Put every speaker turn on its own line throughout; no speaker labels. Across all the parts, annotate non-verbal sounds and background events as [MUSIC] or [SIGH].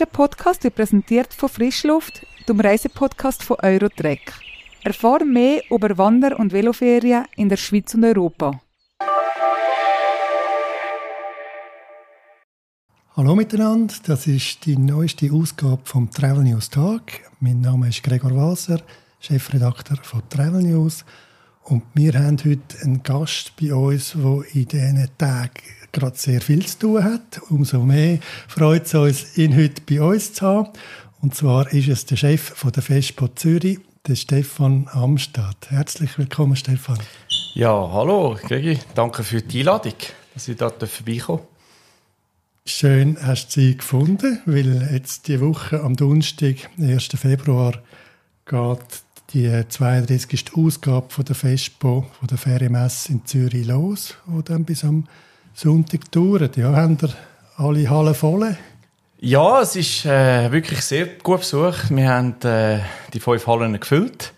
ein Podcast, der präsentiert von Frischluft, dem Reisepodcast von Eurotrek. Erfahre mehr über Wander- und Veloferien in der Schweiz und Europa.
Hallo miteinander, das ist die neueste Ausgabe vom Travel News Tag. Mein Name ist Gregor Wasser, Chefredakteur von Travel News. Und wir haben heute einen Gast bei uns, der in diesen Tagen gerade sehr viel zu tun hat. Umso mehr freut es uns, ihn heute bei uns zu haben. Und zwar ist es der Chef von der Fespo Zürich, der Stefan Amstadt. Herzlich willkommen, Stefan.
Ja, hallo, Gregi. Danke für die Einladung, dass ich da vorbeikommen
Schön hast du sie gefunden, weil jetzt die Woche am Donnerstag, 1. Februar, geht die 32. Ausgabe von der Fespo, von der Ferienmesse in Zürich los, wo dann bis am Sonntag dauert. Ja, haben ihr alle Hallen voll?
Ja, es ist äh, wirklich sehr gut besucht. Wir haben äh, die fünf Hallen gefüllt.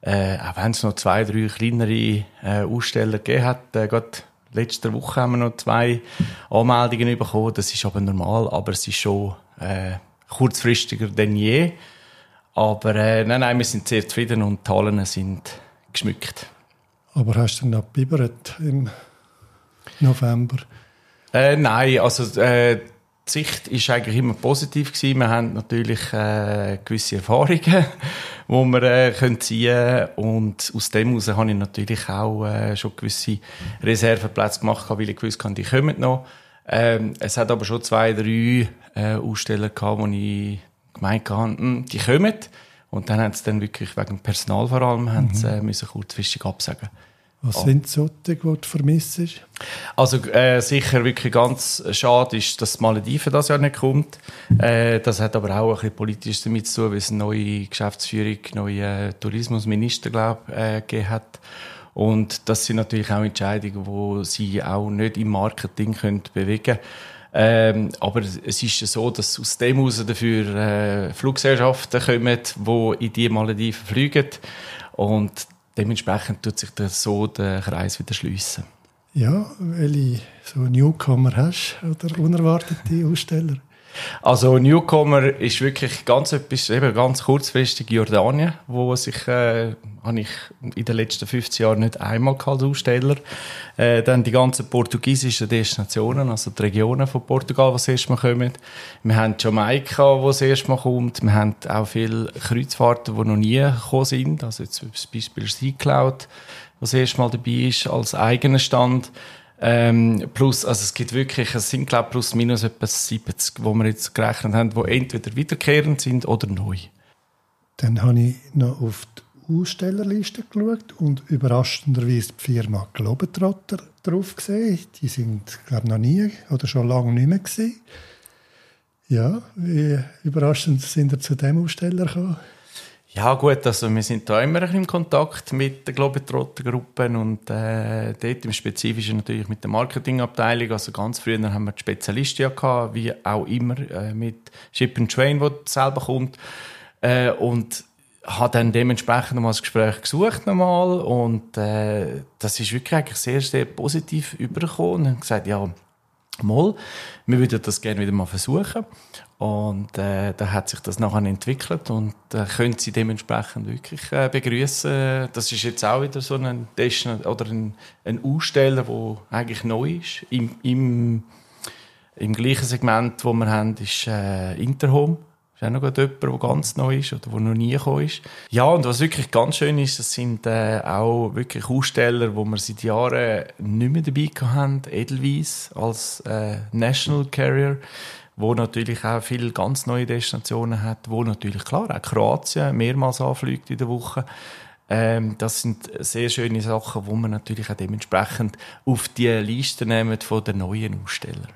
Äh, auch wenn es noch zwei, drei kleinere äh, Aussteller gegeben hat. Äh, gerade letzte Woche haben wir noch zwei Anmeldungen bekommen. Das ist aber normal, aber es ist schon äh, kurzfristiger denn je. Aber äh, nein, nein, wir sind sehr zufrieden und die Hallen sind geschmückt.
Aber hast du noch gebibert im November?
Äh, nein, also äh, die Sicht ist eigentlich immer positiv gewesen. Wir haben natürlich äh, gewisse Erfahrungen, [LAUGHS] die wir äh, können ziehen und aus dem heraus habe ich natürlich auch äh, schon gewisse Reserveplätze gemacht, weil ich gewusst habe, die kommen noch. Ähm, es hat aber schon zwei, drei äh, Aussteller gehabt, wo ich gemeint habe, hm, die kommen. Und dann haben sie dann wirklich wegen dem Personal vor allem haben sie, äh, müssen kurzfristig absagen.
Was oh. sind so die, die du vermisst?
Also äh, sicher wirklich ganz schade ist, dass Malediven das Jahr nicht kommt. Äh, das hat aber auch ein bisschen politisch damit zu tun, weil es eine neue Geschäftsführung, neue äh, Tourismusminister, glaube äh, gegeben hat. Und das sind natürlich auch Entscheidungen, wo sie auch nicht im Marketing können bewegen können. Ähm, aber es ist ja so, dass aus dem heraus dafür äh, Fluggesellschaften kommen, die in die Malediven fliegen. Und dementsprechend tut sich der so der Kreis wieder schließen.
Ja, welche so Newcomer hast oder unerwartete Aussteller?
Also Newcomer ist wirklich ganz etwas, eben ganz kurzfristig Jordanien, wo sich, äh, habe ich in den letzten 15 Jahren nicht einmal als Aussteller. Äh, dann die ganzen portugiesischen Destinationen, also die Regionen von Portugal, die das erste Mal kommen. Wir haben Jamaika, wo das erste Mal kommt. Wir haben auch viele Kreuzfahrten, die noch nie gekommen sind. Also jetzt zum Beispiel Sea Cloud, was Mal dabei ist, als eigener Stand. Ähm, plus, also es gibt wirklich, es sind glaube plus minus etwa 70, wo wir jetzt gerechnet haben, die entweder wiederkehrend sind oder neu.
Dann habe ich noch auf die Ausstellerliste geschaut und überraschenderweise die Firma Globetrotter drauf gesehen. Die sind, glaube ich, noch nie oder schon lange nicht mehr gesehen. Ja, wie überraschend sind ihr zu dem Aussteller gekommen?
Ja gut, also wir sind da immer im Kontakt mit den Globetrotter-Gruppen und äh, dort im Spezifischen natürlich mit der Marketingabteilung. Also ganz früher haben wir die Spezialisten ja gehabt, wie auch immer äh, mit Ship and Train, wo selber kommt. Äh, und habe dann dementsprechend nochmal das Gespräch gesucht nochmal und äh, das ist wirklich eigentlich sehr, sehr positiv übergekommen und gesagt, ja, mal, wir würden das gerne wieder mal versuchen und äh, da hat sich das nachher entwickelt und äh, können Sie dementsprechend wirklich äh, begrüßen. Das ist jetzt auch wieder so ein Destin oder ein, ein Aussteller, der eigentlich neu ist. Im, im, im gleichen Segment, wo wir haben, ist äh, Interhome. Ist auch noch jemand, der ganz neu ist oder der noch nie gekommen ist. Ja, und was wirklich ganz schön ist, das sind äh, auch wirklich Aussteller, wo wir seit Jahren nicht mehr dabei haben. Edelweiss als äh, National Carrier wo natürlich auch viele ganz neue Destinationen hat, wo natürlich klar auch Kroatien mehrmals anfliegt in der Woche. Ähm, das sind sehr schöne Sachen, wo man natürlich auch dementsprechend auf die Liste nehmen von den neuen Ausstellern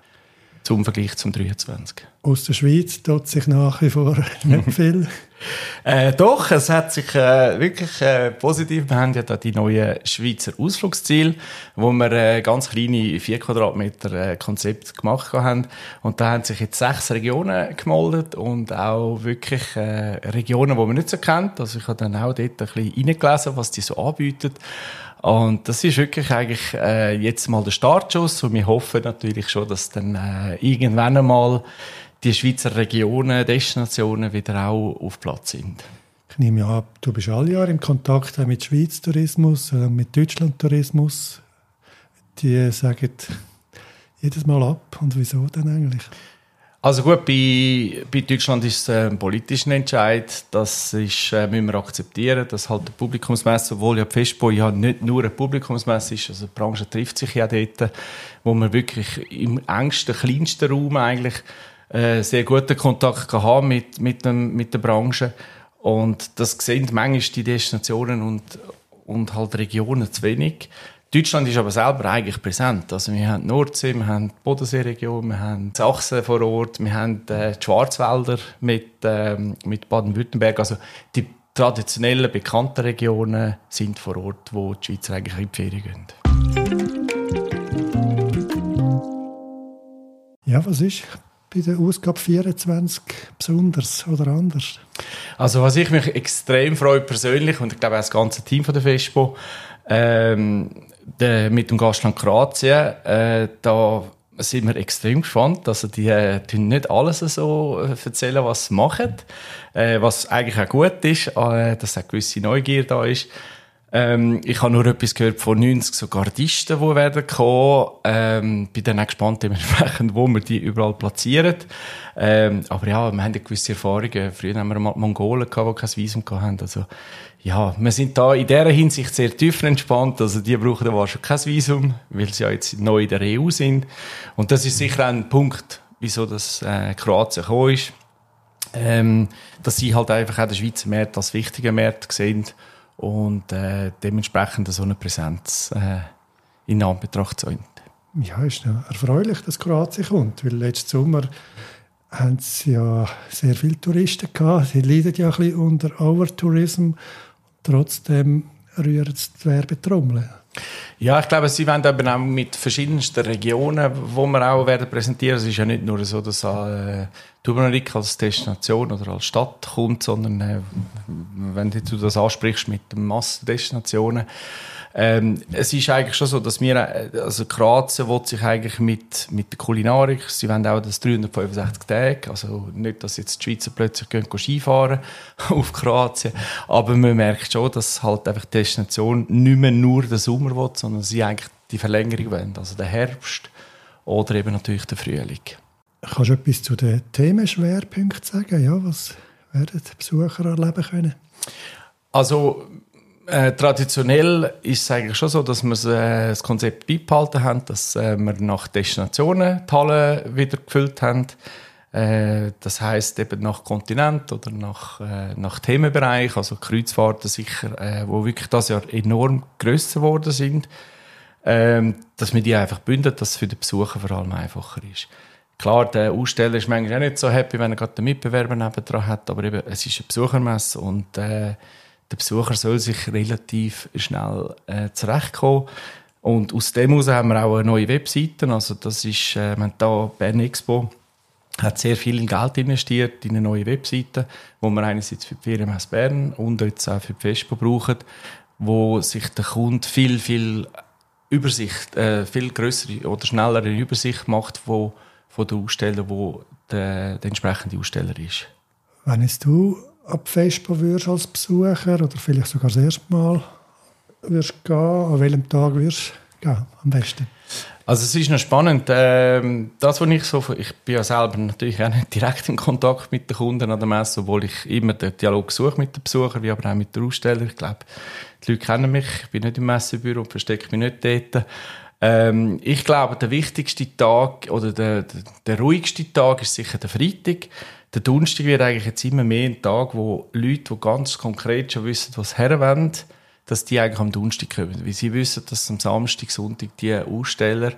zum Vergleich zum 23.
Aus der Schweiz tut sich nach wie vor [LAUGHS] nicht [LAUGHS] viel.
äh, doch, es hat sich äh, wirklich äh, positiv. Wir haben ja da die neuen Schweizer Ausflugsziele, wo wir äh, ganz kleine 4 Quadratmeter äh, Konzept gemacht haben. Und da haben sich jetzt sechs Regionen gemeldet und auch wirklich äh, Regionen, die man nicht so kennt. Also ich habe dann auch dort ein bisschen reingelesen, was die so anbieten. Und das ist wirklich eigentlich äh, jetzt mal der Startschuss und wir hoffen natürlich schon, dass dann äh, irgendwann einmal die Schweizer Regionen, Destinationen wieder auch auf Platz sind.
Ich nehme an, du bist alle Jahre im Kontakt mit Schweiz Tourismus, äh, mit Deutschland Tourismus. Die sagen jedes Mal ab. Und wieso denn eigentlich?
Also gut, bei, bei Deutschland ist es ein politischer Entscheid. Das ist, äh, müssen wir akzeptieren, dass halt eine Publikumsmesse, obwohl ja die ja nicht nur eine Publikumsmesse ist, also die Branche trifft sich ja dort, wo man wirklich im engsten, kleinsten Raum eigentlich äh, sehr guten Kontakt haben mit, mit, dem, mit der Branche. Und das sehen manchmal die Destinationen und, und halt Regionen zu wenig. Deutschland ist aber selber eigentlich präsent. Also wir haben die Nordsee, wir haben die Bodenseeregion, wir haben Sachsen vor Ort, wir haben äh, die Schwarzwälder mit, ähm, mit Baden-Württemberg. Also die traditionellen, bekannten Regionen sind vor Ort, wo die Schweizer eigentlich in die Ferien gehen.
Ja, was ist bei der Ausgabe 24 besonders oder anders?
Also was ich mich extrem freue persönlich und ich glaube auch das ganze Team von der FESPO, ähm, der, mit dem Gastland Kroatien, äh, da sind wir extrem gespannt. Also die äh, tun nicht alles so äh, erzählen, was sie machen, äh, was eigentlich auch gut ist, äh, dass eine gewisse Neugier da ist. Ähm, ich habe nur etwas gehört von 90 so Gardisten, die werden kommen. Ähm, bin dann auch gespannt dementsprechend, wo wir die überall platzieren. Ähm, aber ja, wir haben eine gewisse Erfahrungen. Früher haben wir mal Mongolen gehabt, die kein Visum hatten. Also, ja, wir sind da in dieser Hinsicht sehr tiefenentspannt. Also, die brauchen da schon kein Visum, weil sie ja jetzt neu in der EU sind. Und das ist sicher ein Punkt, wieso das äh, Kroatien gekommen ist. Ähm, dass sie halt einfach auch den Schweizer Markt als wichtigen Markt sehen und äh, dementsprechend so eine Präsenz äh, in Anbetracht ziehen.
Ja, ist ja erfreulich, dass Kroatien kommt, weil letzten Sommer haben sie ja sehr viele Touristen gehabt. Sie leiden ja ein bisschen unter Overtourism. Trotzdem rühren sie die Werbetrommel.
Ja, ich glaube, sie werden eben auch mit verschiedensten Regionen, wo wir auch werden präsentieren. Es ist ja nicht nur so, dass äh, als Destination oder als Stadt kommt, sondern äh, wenn du das ansprichst mit Massendestinationen, ähm, es ist eigentlich schon so, dass wir, äh, also Kroatien will sich eigentlich mit, mit der Kulinarik, sie wollen auch das 365 Tage, also nicht, dass jetzt die Schweizer plötzlich gehen, gehen Skifahren [LAUGHS] auf Kroatien, aber man merkt schon, dass halt einfach die Destination nicht mehr nur den Sommer will, sondern sie eigentlich die Verlängerung wollen, also den Herbst oder eben natürlich den Frühling.
Kannst du etwas zu den Themenschwerpunkten sagen? Ja, was werden die Besucher erleben können?
Also äh, traditionell ist es eigentlich schon so, dass wir äh, das Konzept beibehalten haben, dass äh, wir nach Destinationen die Halle wieder gefüllt haben. Das heißt eben nach Kontinent oder nach, nach Themenbereich, also Kreuzfahrten sicher, äh, wo wirklich das Jahr enorm grösser geworden sind, ähm, dass wir die einfach bündeln, dass es für den Besucher vor allem einfacher ist. Klar, der Aussteller ist manchmal auch nicht so happy, wenn er gerade den Mitbewerber nebendran hat, aber eben, es ist eine Besuchermesse und der Besucher soll sich relativ schnell äh, zurechtkommen. Und aus dem heraus haben wir auch eine neue Webseite. Also das ist, äh, wir haben Bern Expo hat sehr viel Geld investiert in eine neue Webseite, wo wir einerseits für die Ferienmesse Bern und jetzt auch für die Fespo brauchen, wo sich der Kunde viel, viel Übersicht, äh, viel größere oder schnellere Übersicht macht von, von der Aussteller, wo der, der entsprechende Aussteller ist.
Wenn es du ab Vespa würdest als Besucher oder vielleicht sogar das erste Mal würdest gehen, an welchem Tag würdest du gehen, am besten?
Also es ist noch spannend. Ähm, das, was ich so, ich bin ja selber natürlich auch nicht direkt in Kontakt mit den Kunden an der Messe, obwohl ich immer den Dialog suche mit den Besuchern, wie aber auch mit den Ausstellern. Ich glaube, die Leute kennen mich. Ich bin nicht im Messebüro und verstecke mich nicht dort. Ähm, ich glaube, der wichtigste Tag oder der, der, der ruhigste Tag ist sicher der Freitag der Donnerstag wird eigentlich jetzt immer mehr ein Tag, wo Leute, die ganz konkret schon wissen, was her wollen, dass die eigentlich am Donnerstag kommen. Weil sie wissen, dass am Samstag, Sonntag die Aussteller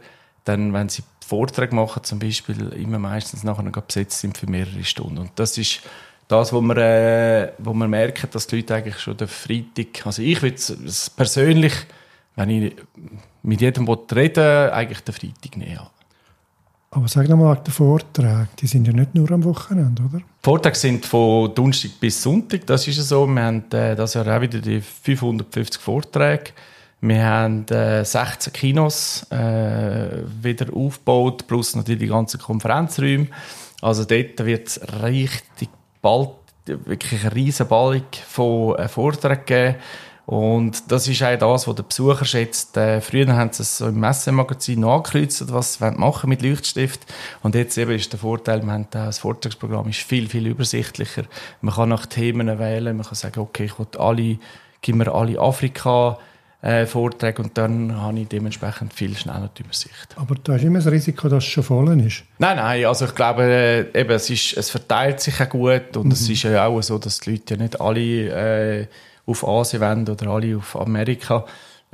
dann, wenn sie Vorträge machen, zum Beispiel, immer meistens nachher besetzt sind für mehrere Stunden. Und das ist das, wo wir, äh, wo wir merken, dass die Leute eigentlich schon den Freitag, also ich würde persönlich, wenn ich mit jedem reden eigentlich den Freitag nehmen.
Aber sag nochmal, die Vorträge, die sind ja nicht nur am Wochenende, oder? Die
Vorträge sind von Donnerstag bis Sonntag, das ist so. Wir haben äh, das Jahr auch wieder die 550 Vorträge. Wir haben äh, 16 Kinos äh, wieder aufgebaut, plus natürlich die ganzen Konferenzräume. Also dort wird es richtig bald wirklich eine riesen Ballung von äh, Vorträgen geben. Und das ist auch das, was der Besucher schätzt. Äh, früher haben sie es so im Messemagazin angekreuzt, was sie machen mit Leuchtstift. Und jetzt eben ist der Vorteil, wir haben das Vortragsprogramm ist viel, viel übersichtlicher. Man kann nach Themen wählen, man kann sagen, okay, ich will alle, gib mir alle Afrika, äh, Vorträge und dann habe ich dementsprechend viel schneller die Übersicht.
Aber da ist immer das Risiko, dass es schon voll ist.
Nein, nein, also ich glaube, äh, eben, es, ist, es verteilt sich auch gut und mhm. es ist ja auch so, dass die Leute ja nicht alle äh, auf Asien wollen oder alle auf Amerika.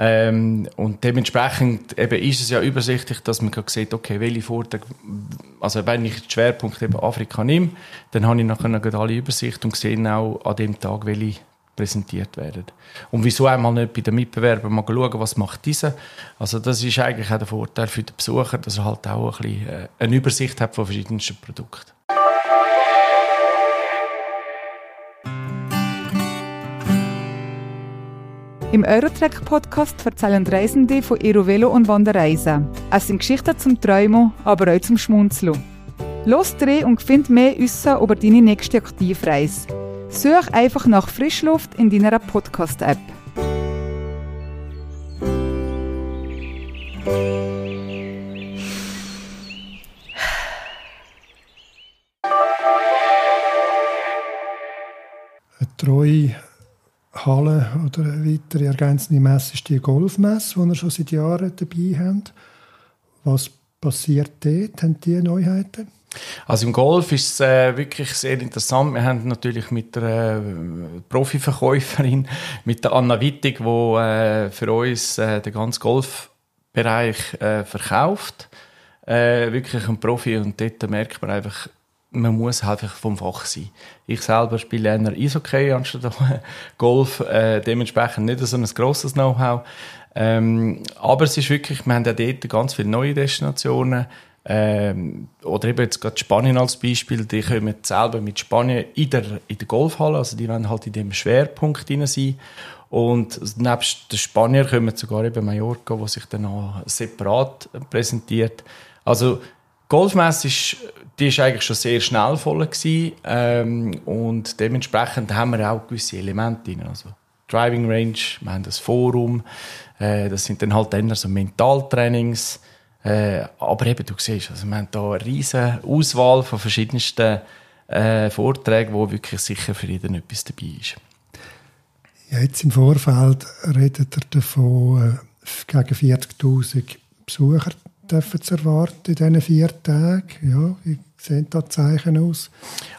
Ähm, und dementsprechend eben ist es ja übersichtlich, dass man sieht, okay, welche Vorträge, also wenn ich den Schwerpunkt eben Afrika nehme, dann habe ich nachher alle Übersicht und sehe auch an dem Tag, welche präsentiert werden. Und wieso einmal nicht bei den Mitbewerbern mal schauen, was macht diese? Also das ist eigentlich auch der Vorteil für den Besucher, dass er halt auch ein bisschen äh, eine Übersicht hat von verschiedensten Produkten.
Im Eurotrack-Podcast erzählen Reisende von ihrer Velo- und Wanderreise. Es sind Geschichten zum Träumen, aber auch zum Schmunzeln. Los dreh und find mehr Wissen über deine nächste Aktivreise. Such einfach nach Frischluft in deiner Podcast-App.
Eine treue Halle oder eine weitere ergänzende Messe ist die Golfmesse, die wir schon seit Jahren dabei haben. Was passiert dort? Haben die Neuheiten?
Also im Golf ist es äh, wirklich sehr interessant. Wir haben natürlich mit der äh, Profiverkäuferin, [LAUGHS] mit der Anna Wittig, die äh, für uns äh, den ganzen Golfbereich äh, verkauft. Äh, wirklich ein Profi und dort merkt man einfach, man muss halt einfach vom Fach sein. Ich selber spiele eher Eishockey anstatt [LAUGHS] Golf, äh, dementsprechend nicht so ein grosses Know-how. Ähm, aber es ist wirklich, wir haben ja dort ganz viele neue Destinationen. Ähm, oder eben jetzt gerade Spanien als Beispiel, die kommen selber mit Spanien in der, in der Golfhalle, also die wollen halt in dem Schwerpunkt drin sein. Und nebst den Spaniern kommen sogar eben Mallorca, wo sich dann auch separat präsentiert. Also Golfmesse ist, die ist eigentlich schon sehr schnell voll gewesen, ähm, und dementsprechend haben wir auch gewisse Elemente drin. Also Driving Range, wir haben das Forum, äh, das sind dann halt dann so Mentaltrainings, äh, aber eben, du siehst, also wir haben hier eine riesige Auswahl von verschiedensten äh, Vorträgen, wo wirklich sicher für jeden etwas dabei ist.
Jetzt im Vorfeld redet er davon, äh, gegen 40'000 Besucher dürfen zu erwarten in diesen vier Tagen. Ja, wie sehen da Zeichen aus?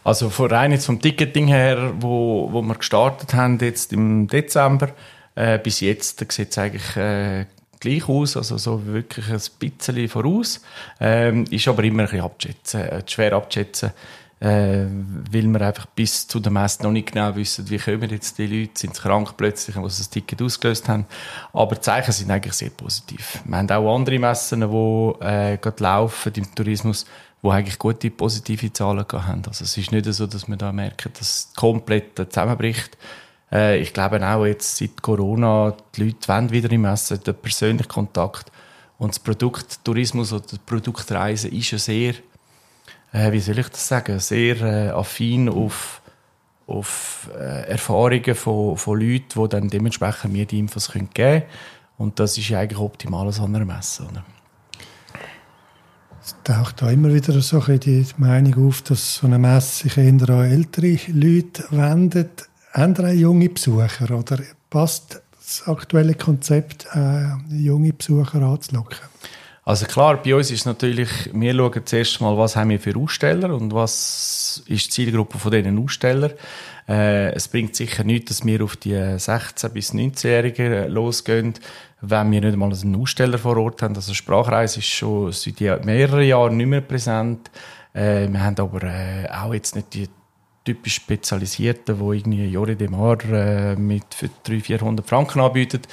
Also rein jetzt vom Ticketing her, wo, wo wir gestartet haben jetzt im Dezember, äh, bis jetzt sieht es eigentlich äh, gleich aus, also so wirklich ein bisschen voraus. Ähm, ist aber immer ein bisschen abschätzen, äh, schwer abzuschätzen, äh, weil wir einfach bis zu der Messe noch nicht genau wissen, wie kommen jetzt die Leute, sind sie krank plötzlich, was das Ticket ausgelöst haben. Aber die Zeichen sind eigentlich sehr positiv. Wir haben auch andere Messen, die äh, gerade laufen im Tourismus, die eigentlich gute positive Zahlen haben. Also es ist nicht so, dass man da merkt, dass es komplett zusammenbricht. Äh, ich glaube auch jetzt seit Corona, die Leute wollen wieder im Essen, den persönlichen Kontakt. Und das Produkt Tourismus oder die Produktreise ist ja sehr, äh, wie soll ich das sagen, sehr äh, affin auf, auf äh, Erfahrungen von, von Leuten, die dann dementsprechend mir die Infos geben können. Und das ist ja eigentlich optimal an einer Messe. Oder?
Es taucht da immer wieder so die Meinung auf, dass so eine Messe sich eher an ältere Leute wendet andere junge Besucher oder passt das aktuelle Konzept, äh, junge Besucher anzulocken?
Also klar, bei uns ist natürlich, wir schauen zuerst mal, was haben wir für Aussteller und was ist die Zielgruppe von diesen Ausstellern. Äh, es bringt sicher nichts, dass wir auf die 16- bis 19-Jährigen losgehen, wenn wir nicht mal einen Aussteller vor Ort haben. Also Sprachreise ist schon seit mehreren Jahren nicht mehr präsent. Äh, wir haben aber äh, auch jetzt nicht die typisch Spezialisierten, die irgendwie Jori Demar äh, mit für 300, 400 Franken anbietet.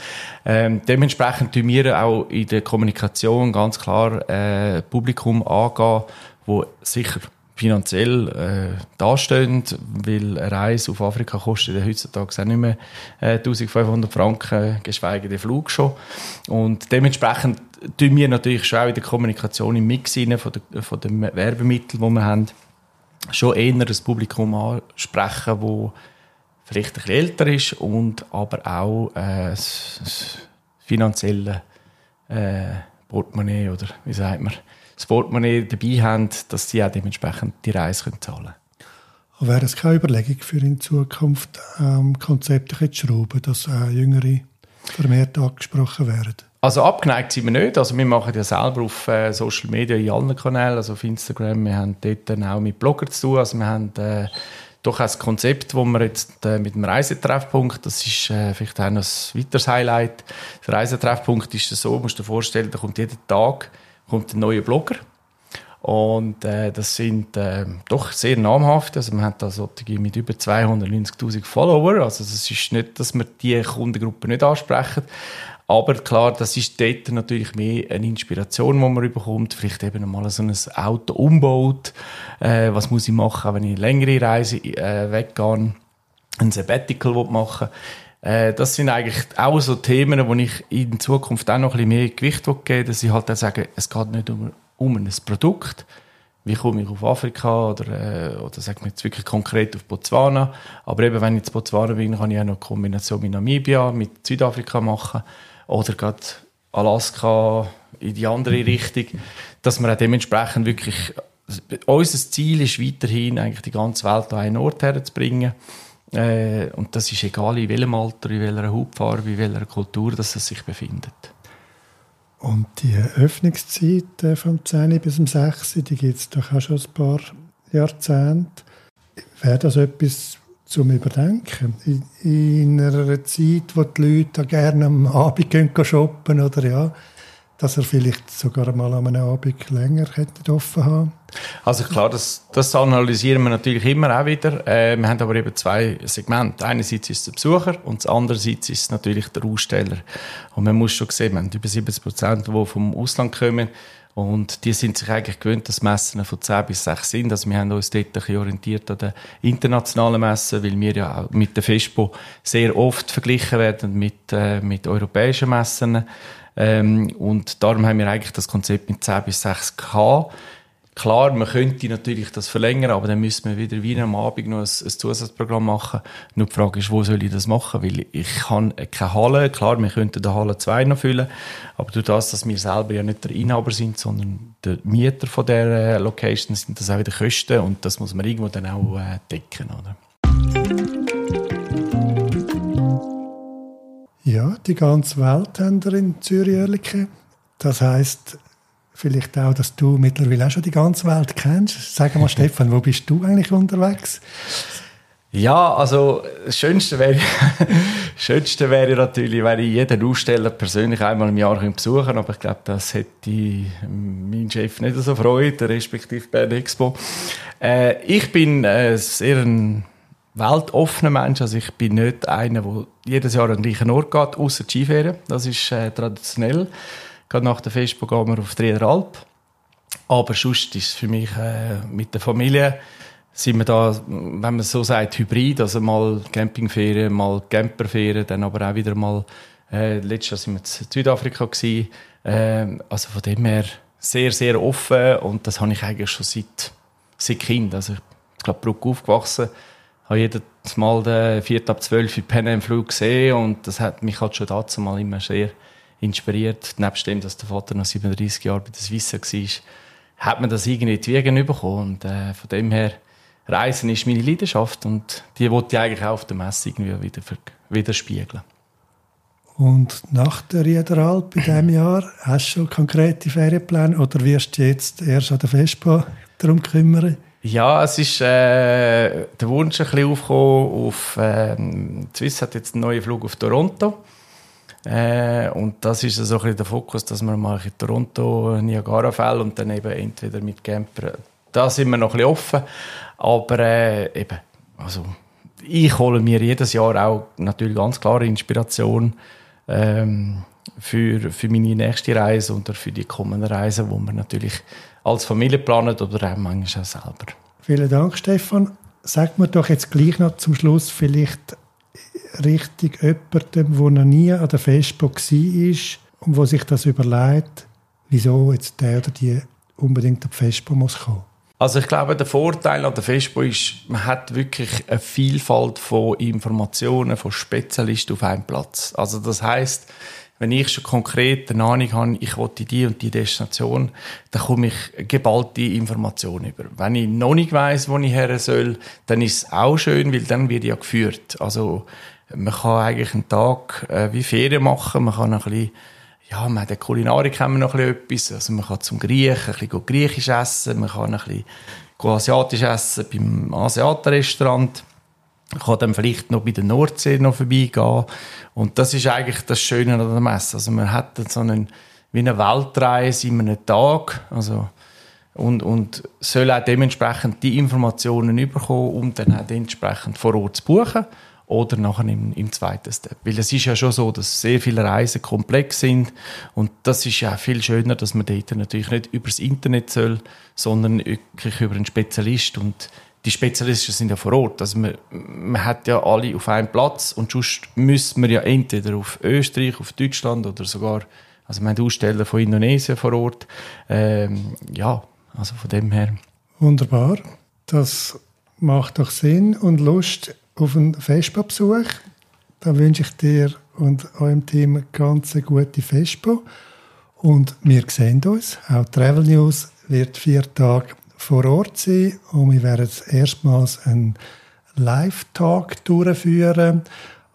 Ähm, dementsprechend tun wir auch in der Kommunikation ganz klar äh, Publikum angehen, wo sicher finanziell äh, dastehen, weil eine Reise auf Afrika kostet heutzutage auch nicht mehr äh, 1500 Franken, geschweige den Flug schon. Und dementsprechend tun wir natürlich schon auch in der Kommunikation im Mix rein von, der, von den Werbemitteln, die wir haben, schon eher ein Publikum ansprechen, das vielleicht ein bisschen älter ist und aber auch äh, das, finanzielle äh, Portemonnaie oder wie sagt man, das Portemonnaie dabei haben, dass sie auch dementsprechend die Reise können zahlen können.
Wäre es keine Überlegung für in Zukunft, ähm, Konzepte zu schrauben, dass auch Jüngere vermehrt angesprochen werden?
Also abgeneigt sind wir nicht. Also wir machen ja selber auf äh, Social Media in allen Kanälen, also auf Instagram. Wir haben dort dann auch mit Bloggern zu tun. Also wir haben äh, doch ein Konzept, wo wir jetzt äh, mit dem Reisetreffpunkt, das ist äh, vielleicht auch noch ein weiteres Highlight. Der Reisetreffpunkt ist so, musst du dir vorstellen, da kommt jeden Tag kommt ein neuer Blogger. Und äh, das sind äh, doch sehr namhaft. Also wir haben da solche mit über 290'000 Follower. Also es ist nicht, dass wir diese Kundengruppe nicht ansprechen. Aber klar, das ist dort natürlich mehr eine Inspiration, die man bekommt. Vielleicht eben mal so ein Auto umbaut. Äh, was muss ich machen, wenn ich eine längere Reise äh, weggehe? Ein Sabbatical machen äh, das sind eigentlich auch so Themen, wo ich in Zukunft auch noch ein bisschen mehr Gewicht geben will, dass ich halt auch sage, es geht nicht um, um ein Produkt, wie komme ich auf Afrika oder, äh, oder sagen wir jetzt wirklich konkret auf Botswana. Aber eben, wenn ich in Botswana bin, kann ich auch noch eine Kombination mit Namibia, mit Südafrika machen oder gerade Alaska in die andere Richtung, dass wir auch dementsprechend wirklich, unser Ziel ist weiterhin eigentlich die ganze Welt an einen Ort herzubringen. Äh, und das ist egal, in welchem Alter, in welcher Hautfarbe, in welcher Kultur dass es sich befindet.
Und die Öffnungszeit äh, vom 10 bis zum 6, die gibt es doch auch schon ein paar Jahrzehnte. Wäre das etwas zum Überdenken? In, in einer Zeit, wo die Leute gerne am Abend gehen shoppen oder ja, dass er vielleicht sogar mal einem Abend länger hätte offen haben
Also klar, das, das analysieren wir natürlich immer auch wieder. Äh, wir haben aber eben zwei Segmente. Einerseits ist der Besucher und andererseits ist natürlich der Aussteller. Und man muss schon sehen, wir haben über 70 Prozent, die vom Ausland kommen. Und die sind sich eigentlich gewöhnt, dass Messen von 10 bis 6 sind. Also wir haben uns dort ein bisschen orientiert an den internationalen Messen, weil wir ja auch mit der FESPO sehr oft verglichen werden mit, äh, mit europäischen Messen. Ähm, und darum haben wir eigentlich das Konzept mit 10 bis 6 gehabt. Klar, man könnte natürlich das verlängern, aber dann müssen wir wieder wie am Abend noch ein, ein, Zusatzprogramm machen. Nur die Frage ist, wo soll ich das machen? Weil ich kann keine Halle, klar, wir könnten die Halle 2 noch füllen, aber durch das, dass wir selber ja nicht der Inhaber sind, sondern der Mieter von der äh, Location, sind das auch wieder Kosten und das muss man irgendwo dann auch äh, decken, oder?
Ja, die ganze Welt haben wir in Zürich Das heisst vielleicht auch, dass du mittlerweile auch schon die ganze Welt kennst. Sag mal, [LAUGHS] Stefan, wo bist du eigentlich unterwegs?
Ja, also das Schönste wäre, [LAUGHS] Schönste wäre natürlich, wenn ich jeden Aussteller persönlich einmal im Jahr besuchen könnte, aber ich glaube, das hätte mein Chef nicht so freut, respektive Bern Expo. Äh, ich bin äh, sehr ein weltoffener Mensch. Also ich bin nicht einer, der jedes Jahr an den gleichen Ort geht, außer die Skiferien. Das ist äh, traditionell. Gerade nach der Festpo gehen wir auf die Alp. Aber sonst ist für mich äh, mit der Familie sind wir da, wenn man so sagt, hybrid, also mal Campingferien, mal Camperferien, dann aber auch wieder mal, äh, letztes Jahr sind wir in Südafrika gewesen, äh, also von dem her sehr, sehr offen und das habe ich eigentlich schon seit, seit Kind, also ich glaube, Bruck aufgewachsen, habe jedes Mal den 4. ab 12 Uhr Pen im Flug gesehen und das hat mich halt schon dazu mal immer sehr inspiriert. Nebst dem, dass der Vater noch 37 Jahre bei der Swiss war, hat man das irgendwie in die Wiegen bekommen und äh, von dem her Reisen ist meine Leidenschaft und die wollte ich eigentlich auch auf der Messe irgendwie wieder widerspiegeln.
Und nach der Riederalp in diesem [CLEARS THROAT] Jahr, hast du schon konkrete Ferienpläne oder wirst du jetzt erst an der Vespa darum kümmern?
Ja, es ist äh, der Wunsch ein bisschen aufgekommen. Auf, äh, Swiss hat jetzt einen neuen Flug auf Toronto. Äh, und das ist so ein der Fokus, dass wir mal in Toronto, Niagara fällen und dann eben entweder mit Camper. Da sind wir noch ein bisschen offen. Aber äh, eben, also ich hole mir jedes Jahr auch natürlich ganz klare Inspiration ähm, für, für meine nächste Reise oder für die kommenden Reisen, wo wir natürlich als Familie planen oder auch manchmal auch selber.
Vielen Dank, Stefan. Sag mir doch jetzt gleich noch zum Schluss vielleicht richtig jemandem, der noch nie an der Festburg war und wo sich das überlegt, wieso jetzt der oder die unbedingt an die Festburg muss kommen.
Also ich glaube, der Vorteil an der FESPO ist, man hat wirklich eine Vielfalt von Informationen, von Spezialisten auf einem Platz. Also das heißt, wenn ich schon konkret eine Ahnung habe, ich wollte die und die Destination, dann komme ich geballte Informationen über. Wenn ich noch nicht weiss, wo ich her soll, dann ist es auch schön, weil dann wird ja geführt. Also man kann eigentlich einen Tag äh, wie Ferien machen, man kann ein bisschen ja, man hat der Kulinarik haben wir noch ein bisschen etwas. Also man kann zum Griechen ein bisschen griechisch essen, man kann ein bisschen asiatisch essen beim Asiatenrestaurant. Man kann dann vielleicht noch bei der Nordsee noch vorbeigehen. Und das ist eigentlich das Schöne an der Messe. Also man hat dann so einen, wie eine Weltreise in einem Tag. Also, und, und soll auch dementsprechend die Informationen bekommen, um dann auch entsprechend vor Ort zu buchen oder nachher im, im zweiten Step. Weil es ist ja schon so, dass sehr viele Reisen komplex sind und das ist ja viel schöner, dass man dort natürlich nicht übers Internet soll, sondern wirklich über einen Spezialist und die Spezialisten sind ja vor Ort. Also man, man hat ja alle auf einem Platz und sonst müssen wir ja entweder auf Österreich, auf Deutschland oder sogar, also wir haben Aussteller von Indonesien vor Ort. Ähm, ja, also von dem her.
Wunderbar. Das macht doch Sinn und Lust auf einen Vespa-Besuch. Dann wünsche ich dir und eurem Team eine ganz gute Vespa. Und wir sehen uns. Auch Travel News wird vier Tage vor Ort sein und wir werden erstmals einen Live-Talk durchführen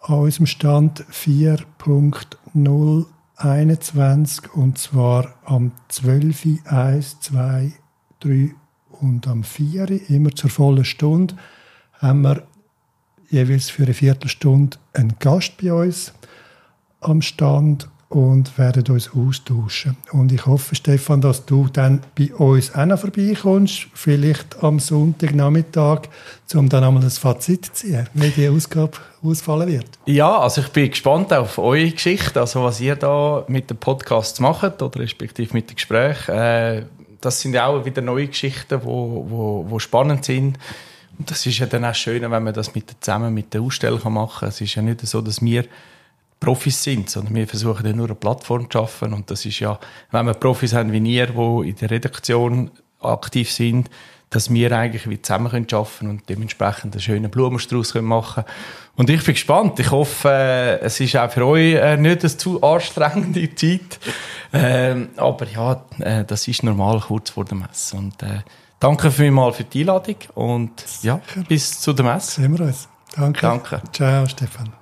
an unserem Stand 4.021 und zwar am 12., 1, 2, 3 und am 4. immer zur vollen Stunde haben wir jeweils für eine Viertelstunde einen Gast bei uns am Stand und werden uns austauschen. Und ich hoffe, Stefan, dass du dann bei uns auch noch vorbeikommst, vielleicht am Sonntagnachmittag, um dann einmal ein Fazit zu ziehen, wie die Ausgabe ausfallen wird.
Ja, also ich bin gespannt auf eure Geschichte, also was ihr da mit dem Podcast macht oder respektive mit dem Gespräch. Äh, das sind ja auch wieder neue Geschichten, die wo, wo, wo spannend sind. Das ist ja dann auch schön, wenn man das mit, zusammen mit der Ausstellung machen kann. Es ist ja nicht so, dass wir Profis sind, sondern wir versuchen ja nur eine Plattform zu schaffen. Und das ist ja, wenn wir Profis haben wie ihr, die in der Redaktion aktiv sind, dass wir eigentlich wie zusammen können und dementsprechend einen schönen Blumenstrauß machen können. Und ich bin gespannt. Ich hoffe, äh, es ist auch für euch äh, nicht eine zu anstrengende Zeit. Ähm, aber ja, äh, das ist normal kurz vor der Messe. Und äh, Danke vielmals für die Einladung und ja, bis zu der Messe.
Sehen wir uns. Danke.
Danke.
Ciao, Stefan.